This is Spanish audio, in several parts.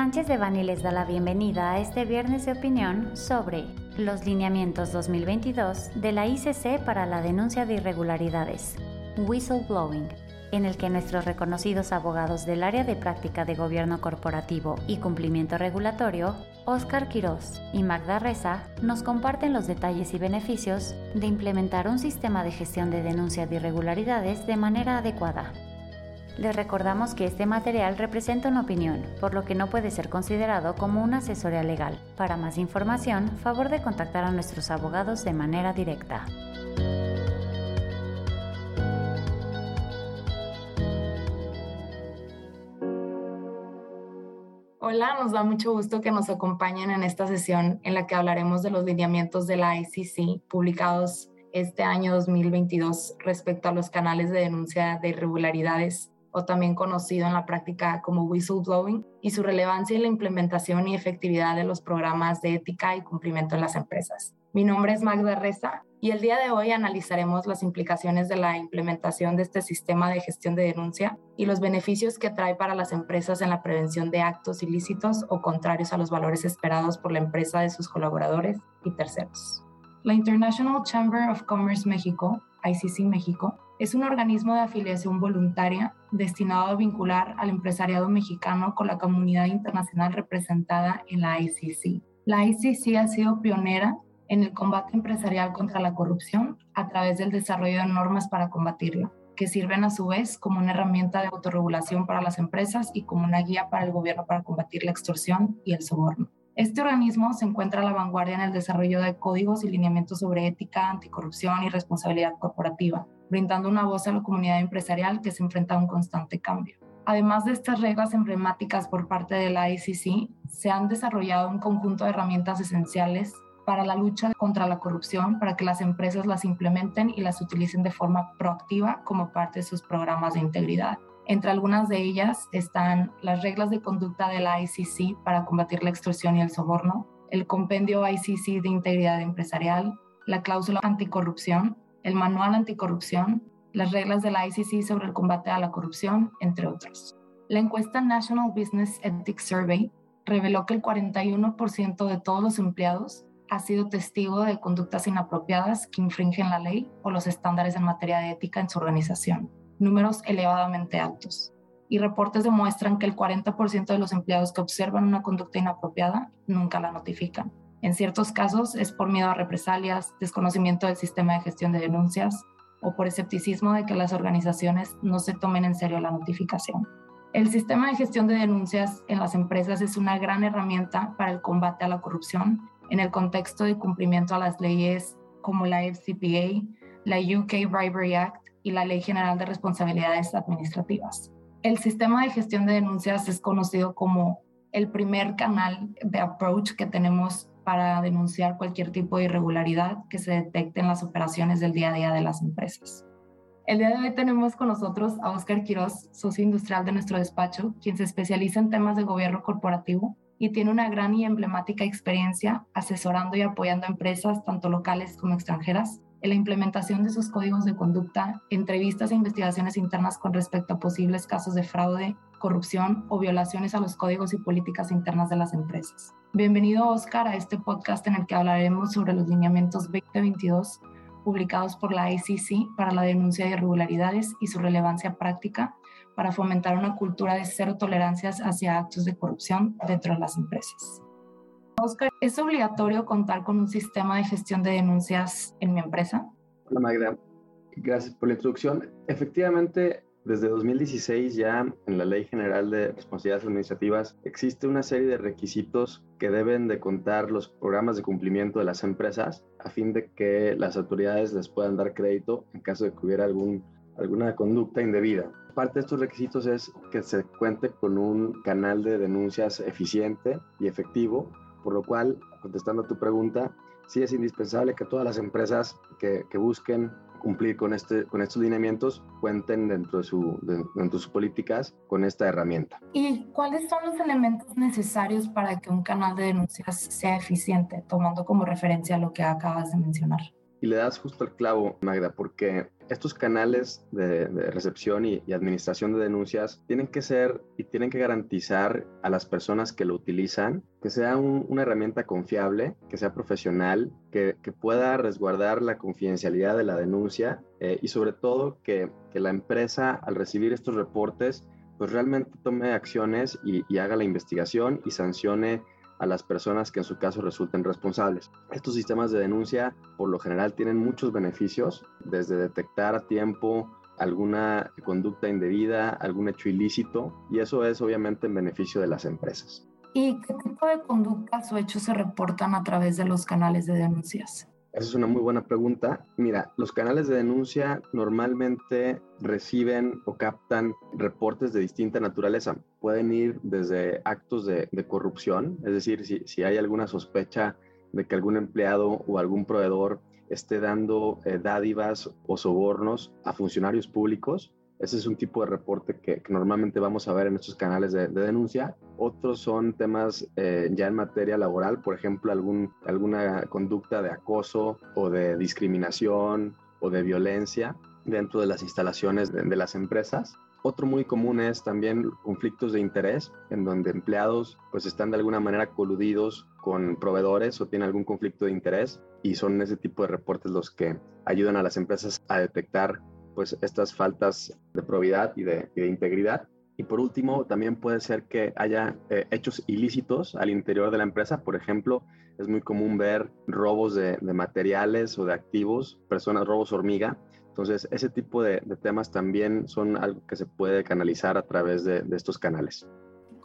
Sánchez de Bani les da la bienvenida a este viernes de opinión sobre los lineamientos 2022 de la ICC para la denuncia de irregularidades, whistleblowing, en el que nuestros reconocidos abogados del área de práctica de gobierno corporativo y cumplimiento regulatorio, Oscar Quirós y Magda Reza, nos comparten los detalles y beneficios de implementar un sistema de gestión de denuncia de irregularidades de manera adecuada. Les recordamos que este material representa una opinión, por lo que no puede ser considerado como una asesoría legal. Para más información, favor de contactar a nuestros abogados de manera directa. Hola, nos da mucho gusto que nos acompañen en esta sesión en la que hablaremos de los lineamientos de la ICC publicados este año 2022 respecto a los canales de denuncia de irregularidades o también conocido en la práctica como whistleblowing, y su relevancia en la implementación y efectividad de los programas de ética y cumplimiento en las empresas. Mi nombre es Magda Reza y el día de hoy analizaremos las implicaciones de la implementación de este sistema de gestión de denuncia y los beneficios que trae para las empresas en la prevención de actos ilícitos o contrarios a los valores esperados por la empresa de sus colaboradores y terceros. La International Chamber of Commerce México, ICC México, es un organismo de afiliación voluntaria destinado a vincular al empresariado mexicano con la comunidad internacional representada en la ICC. La ICC ha sido pionera en el combate empresarial contra la corrupción a través del desarrollo de normas para combatirla, que sirven a su vez como una herramienta de autorregulación para las empresas y como una guía para el gobierno para combatir la extorsión y el soborno. Este organismo se encuentra a la vanguardia en el desarrollo de códigos y lineamientos sobre ética, anticorrupción y responsabilidad corporativa, brindando una voz a la comunidad empresarial que se enfrenta a un constante cambio. Además de estas reglas emblemáticas por parte de la ICC, se han desarrollado un conjunto de herramientas esenciales para la lucha contra la corrupción, para que las empresas las implementen y las utilicen de forma proactiva como parte de sus programas de integridad. Entre algunas de ellas están las reglas de conducta de la ICC para combatir la extorsión y el soborno, el compendio ICC de integridad empresarial, la cláusula anticorrupción, el manual anticorrupción, las reglas de la ICC sobre el combate a la corrupción, entre otros. La encuesta National Business Ethics Survey reveló que el 41% de todos los empleados ha sido testigo de conductas inapropiadas que infringen la ley o los estándares en materia de ética en su organización, números elevadamente altos. Y reportes demuestran que el 40% de los empleados que observan una conducta inapropiada nunca la notifican. En ciertos casos es por miedo a represalias, desconocimiento del sistema de gestión de denuncias o por escepticismo de que las organizaciones no se tomen en serio la notificación. El sistema de gestión de denuncias en las empresas es una gran herramienta para el combate a la corrupción en el contexto de cumplimiento a las leyes como la FCPA, la UK Bribery Act y la Ley General de Responsabilidades Administrativas. El sistema de gestión de denuncias es conocido como el primer canal de approach que tenemos para denunciar cualquier tipo de irregularidad que se detecte en las operaciones del día a día de las empresas. El día de hoy tenemos con nosotros a Oscar Quiroz, socio industrial de nuestro despacho, quien se especializa en temas de gobierno corporativo y tiene una gran y emblemática experiencia asesorando y apoyando a empresas, tanto locales como extranjeras, en la implementación de sus códigos de conducta, entrevistas e investigaciones internas con respecto a posibles casos de fraude, corrupción o violaciones a los códigos y políticas internas de las empresas. Bienvenido, Oscar, a este podcast en el que hablaremos sobre los lineamientos 2022 publicados por la ICC para la denuncia de irregularidades y su relevancia práctica para fomentar una cultura de cero tolerancias hacia actos de corrupción dentro de las empresas. Oscar, ¿es obligatorio contar con un sistema de gestión de denuncias en mi empresa? Hola Magda, gracias por la introducción. Efectivamente, desde 2016 ya en la Ley General de Responsabilidades Administrativas existe una serie de requisitos que deben de contar los programas de cumplimiento de las empresas a fin de que las autoridades les puedan dar crédito en caso de que hubiera alguna conducta indebida. Parte de estos requisitos es que se cuente con un canal de denuncias eficiente y efectivo, por lo cual, contestando a tu pregunta, sí es indispensable que todas las empresas que, que busquen cumplir con, este, con estos lineamientos cuenten dentro de, su, dentro de sus políticas con esta herramienta. ¿Y cuáles son los elementos necesarios para que un canal de denuncias sea eficiente, tomando como referencia lo que acabas de mencionar? Y le das justo el clavo, Magda, porque estos canales de, recepción y, administración de denuncias tienen que ser y tienen que garantizar a las personas que lo utilizan que sea una herramienta confiable, que sea profesional, que, pueda resguardar la confidencialidad de la denuncia eh, y sobre todo que, la empresa al recibir estos reportes pues realmente tome acciones y, y haga la investigación y sancione a las personas que en su caso resulten responsables. Estos sistemas de denuncia por lo general tienen muchos beneficios, desde detectar a tiempo alguna conducta indebida, algún hecho ilícito, y eso es obviamente en beneficio de las empresas. ¿Y qué tipo de conductas o hechos se reportan a través de los canales de denuncias? Esa es una muy buena pregunta. Mira, los canales de denuncia normalmente reciben o captan reportes de distinta naturaleza. Pueden ir desde actos de, corrupción, es decir, si, si, hay alguna sospecha de que algún empleado o algún proveedor esté dando eh, dádivas o sobornos a funcionarios públicos, ese es un tipo de reporte que, normalmente vamos a ver en estos canales de, denuncia. Otros son temas eh, ya en materia laboral, por ejemplo, algún, alguna conducta de acoso o de discriminación o de violencia dentro de las instalaciones de, las empresas. Otro muy común es también conflictos de interés, en donde empleados pues están de alguna manera coludidos con proveedores o tienen algún conflicto de interés y son ese tipo de reportes los que ayudan a las empresas a detectar pues estas faltas de probidad y de, integridad. Y por último, también puede ser que haya eh, hechos ilícitos al interior de la empresa. Por ejemplo, es muy común ver robos de, materiales o de activos, personas, robos hormiga. Entonces, ese tipo de, temas también son algo que se puede canalizar a través de, de estos canales.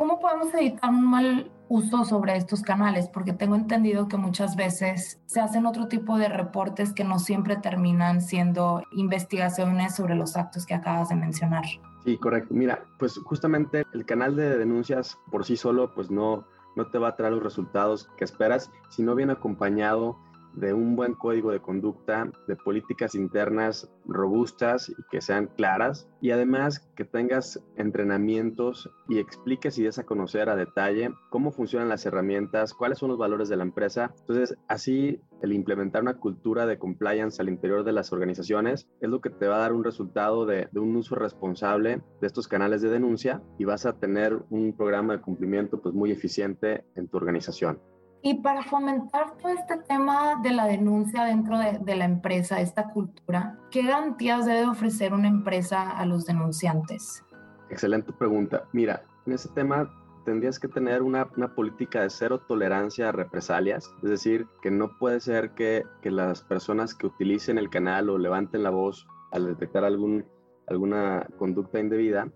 ¿Cómo podemos evitar un mal uso sobre estos canales? Porque tengo entendido que muchas veces se hacen otro tipo de reportes que no siempre terminan siendo investigaciones sobre los actos que acabas de mencionar. Sí, correcto. Mira, pues justamente el canal de denuncias por sí solo pues no, no te va a traer los resultados que esperas si no viene acompañado de un buen código de conducta, de políticas internas robustas y que sean claras y además que tengas entrenamientos y expliques y des a conocer a detalle cómo funcionan las herramientas, cuáles son los valores de la empresa. Entonces, así el implementar una cultura de compliance al interior de las organizaciones es lo que te va a dar un resultado de, de un uso responsable de estos canales de denuncia y vas a tener un programa de cumplimiento pues muy eficiente en tu organización. Y para fomentar todo este tema de la denuncia dentro de, la empresa, esta cultura, ¿qué garantías debe ofrecer una empresa a los denunciantes? Excelente pregunta. Mira, en ese tema tendrías que tener una, política de cero tolerancia a represalias, es decir, que no puede ser que, que las personas que utilicen el canal o levanten la voz al detectar algún, alguna conducta indebida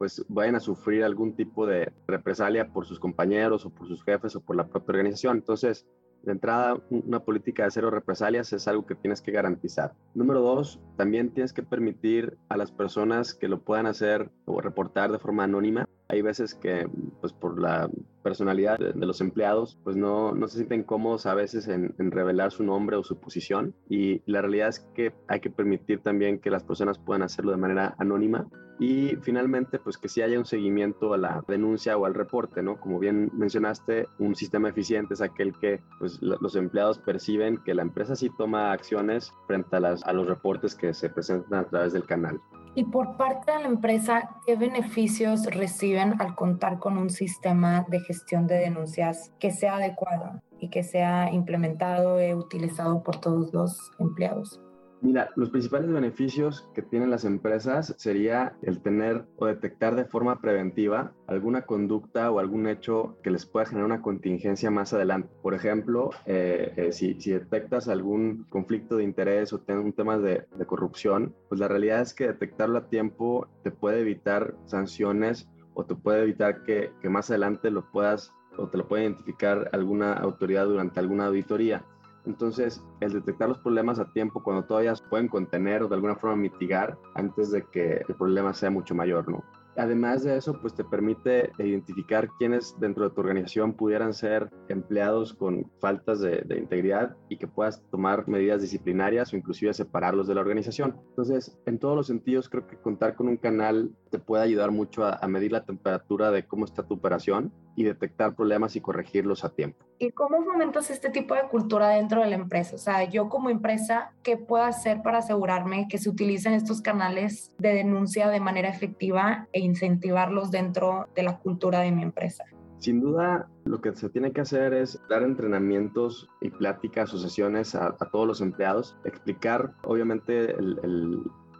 pues vayan a sufrir algún tipo de represalia por sus compañeros o por sus jefes o por la propia organización. Entonces, de entrada, una política de cero represalias es algo que tienes que garantizar. Número dos, también tienes que permitir a las personas que lo puedan hacer o reportar de forma anónima. Hay veces que, pues por la personalidad de, los empleados, pues no, no se sienten cómodos a veces en, revelar su nombre o su posición. Y la realidad es que hay que permitir también que las personas puedan hacerlo de manera anónima. Y finalmente, pues que sí haya un seguimiento a la denuncia o al reporte, ¿no? Como bien mencionaste, un sistema eficiente es aquel que pues, los empleados perciben que la empresa sí toma acciones frente a los reportes que se presentan a través del canal. Y por parte de la empresa, ¿qué beneficios reciben al contar con un sistema de gestión de denuncias que sea adecuado y que sea implementado e utilizado por todos los empleados? Mira, los principales beneficios que tienen las empresas sería el tener o detectar de forma preventiva alguna conducta o algún hecho que les pueda generar una contingencia más adelante. Por ejemplo, eh, eh, si, detectas algún conflicto de interés o un tema de, corrupción, pues la realidad es que detectarlo a tiempo te puede evitar sanciones o te puede evitar que, que más adelante lo puedas o te lo pueda identificar alguna autoridad durante alguna auditoría. Entonces, el detectar los problemas a tiempo cuando todavía se pueden contener o de alguna forma mitigar antes de que el problema sea mucho mayor, ¿no? Además de eso, pues te permite identificar quiénes dentro de tu organización pudieran ser empleados con faltas de, integridad y que puedas tomar medidas disciplinarias o inclusive separarlos de la organización. Entonces, en todos los sentidos, creo que contar con un canal te puede ayudar mucho a, medir la temperatura de cómo está tu operación y detectar problemas y corregirlos a tiempo. ¿Y cómo fomentas este tipo de cultura dentro de la empresa? O sea, yo como empresa, ¿qué puedo hacer para asegurarme que se utilicen estos canales de denuncia de manera efectiva e incentivarlos dentro de la cultura de mi empresa? Sin duda, lo que se tiene que hacer es dar entrenamientos y pláticas o sesiones a, todos los empleados, explicar obviamente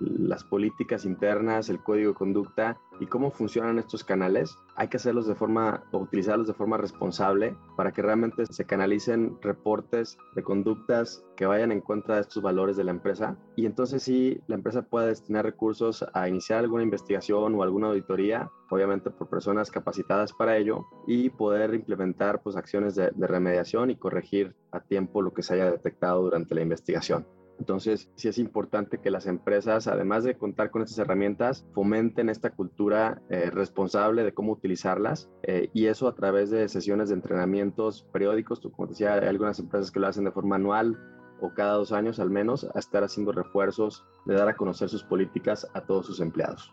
las políticas internas, el código de conducta y cómo funcionan estos canales, hay que hacerlos de forma o utilizarlos de forma responsable para que realmente se canalicen reportes de conductas que vayan en contra de estos valores de la empresa y entonces sí la empresa pueda destinar recursos a iniciar alguna investigación o alguna auditoría, obviamente por personas capacitadas para ello y poder implementar pues acciones de, de remediación y corregir a tiempo lo que se haya detectado durante la investigación. Entonces, sí es importante que las empresas, además de contar con estas herramientas, fomenten esta cultura eh, responsable de cómo utilizarlas eh, y eso a través de sesiones de entrenamientos periódicos. Como decía, hay algunas empresas que lo hacen de forma anual o cada dos años al menos, a estar haciendo refuerzos de dar a conocer sus políticas a todos sus empleados.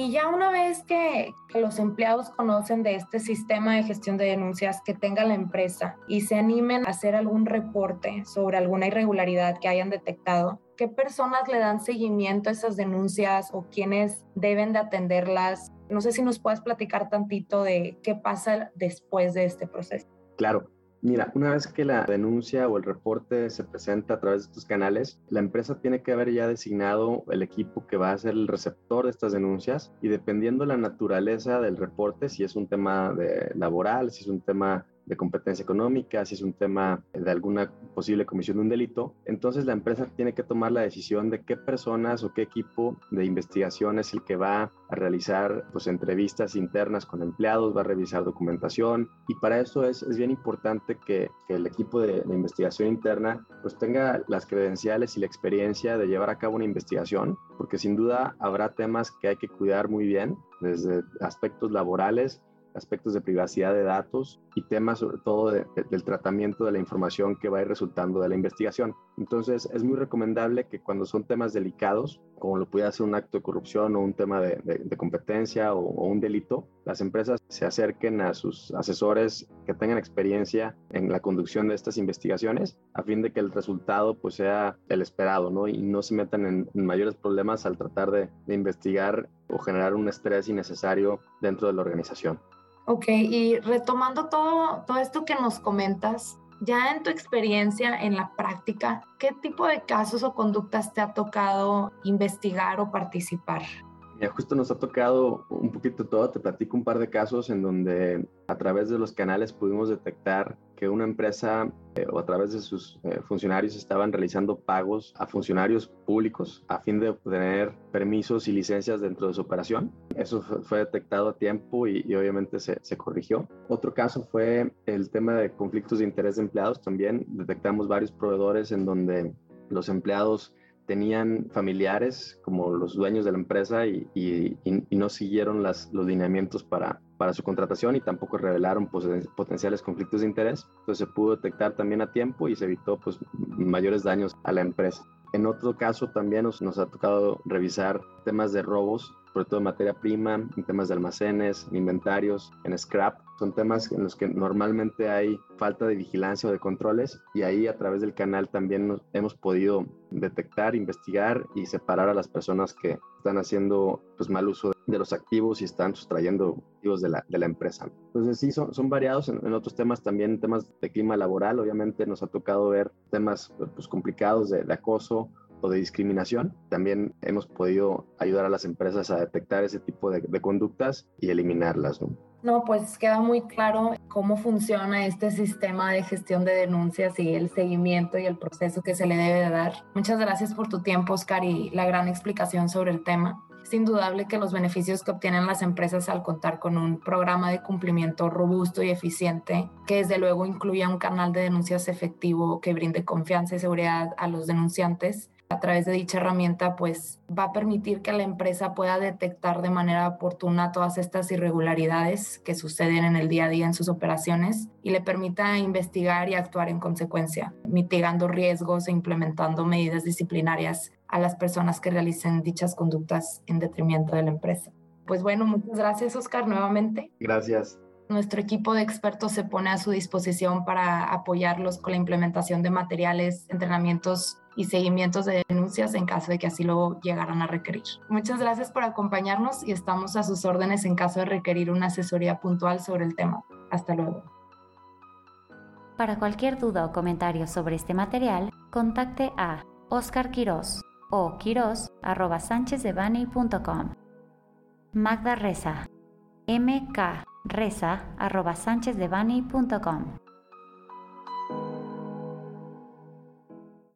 Y ya una vez que, los empleados conocen de este sistema de gestión de denuncias que tenga la empresa y se animen a hacer algún reporte sobre alguna irregularidad que hayan detectado, ¿qué personas le dan seguimiento a esas denuncias o quiénes deben de atenderlas? No sé si nos puedes platicar tantito de qué pasa después de este proceso. Claro, Mira, una vez que la denuncia o el reporte se presenta a través de estos canales, la empresa tiene que haber ya designado el equipo que va a ser el receptor de estas denuncias y dependiendo la naturaleza del reporte, si es un tema de laboral, si es un tema de competencia económica, si es un tema de alguna posible comisión de un delito, entonces la empresa tiene que tomar la decisión de qué personas o qué equipo de investigación es el que va a realizar pues, entrevistas internas con empleados, va a revisar documentación y para eso es, es bien importante que, el equipo de, de, investigación interna pues tenga las credenciales y la experiencia de llevar a cabo una investigación, porque sin duda habrá temas que hay que cuidar muy bien, desde aspectos laborales aspectos de privacidad de datos y temas sobre todo del tratamiento de la información que va a ir resultando de la investigación. Entonces es muy recomendable que cuando son temas delicados, como lo puede ser un acto de corrupción o un tema de, competencia o, un delito, las empresas se acerquen a sus asesores que tengan experiencia en la conducción de estas investigaciones a fin de que el resultado pues sea el esperado, ¿no? Y no se metan en, en mayores problemas al tratar de, de investigar o generar un estrés innecesario dentro de la organización. Ok, y retomando todo, todo esto que nos comentas, ya en tu experiencia en la práctica, ¿qué tipo de casos o conductas te ha tocado investigar o participar? Ya justo nos ha tocado un poquito todo, te platico un par de casos en donde a través de los canales pudimos detectar que una empresa eh, o a través de sus eh, funcionarios estaban realizando pagos a funcionarios públicos a fin de obtener permisos y licencias dentro de su operación. Eso fue, detectado a tiempo y, y obviamente se, se, corrigió. Otro caso fue el tema de conflictos de interés de empleados. También detectamos varios proveedores en donde los empleados tenían familiares como los dueños de la empresa y, no siguieron los lineamientos para, su contratación y tampoco revelaron potenciales conflictos de interés. Entonces se pudo detectar también a tiempo y se evitó pues, mayores daños a la empresa. En otro caso también nos, nos ha tocado revisar temas de robos sobre todo en materia prima, en temas de almacenes, en inventarios, en scrap. Son temas en los que normalmente hay falta de vigilancia o de controles y ahí a través del canal también hemos podido detectar, investigar y separar a las personas que están haciendo pues, mal uso de los activos y están sustrayendo activos de la, de la empresa. Entonces sí, son, son variados en, otros temas también, temas de clima laboral, obviamente nos ha tocado ver temas pues, complicados de, de acoso o de discriminación. También hemos podido ayudar a las empresas a detectar ese tipo de, conductas y eliminarlas. ¿no? No, pues queda muy claro cómo funciona este sistema de gestión de denuncias y el seguimiento y el proceso que se le debe dar. Muchas gracias por tu tiempo, Oscar, y la gran explicación sobre el tema. Es indudable que los beneficios que obtienen las empresas al contar con un programa de cumplimiento robusto y eficiente, que desde luego incluya un canal de denuncias efectivo que brinde confianza y seguridad a los denunciantes, a través de dicha herramienta, pues va a permitir que la empresa pueda detectar de manera oportuna todas estas irregularidades que suceden en el día a día en sus operaciones y le permita investigar y actuar en consecuencia, mitigando riesgos e implementando medidas disciplinarias a las personas que realicen dichas conductas en detrimento de la empresa. Pues bueno, muchas gracias Oscar nuevamente. Gracias. nuestro equipo de expertos se pone a su disposición para apoyarlos con la implementación de materiales, entrenamientos y seguimientos de denuncias en caso de que así lo llegaran a requerir. Muchas gracias por acompañarnos y estamos a sus órdenes en caso de requerir una asesoría puntual sobre el tema. Hasta luego. Para cualquier duda o comentario sobre este material, contacte a Oscar Quiroz o quiroz.sánchezdevani.com. Magda Reza, mkreza.sánchezdevani.com.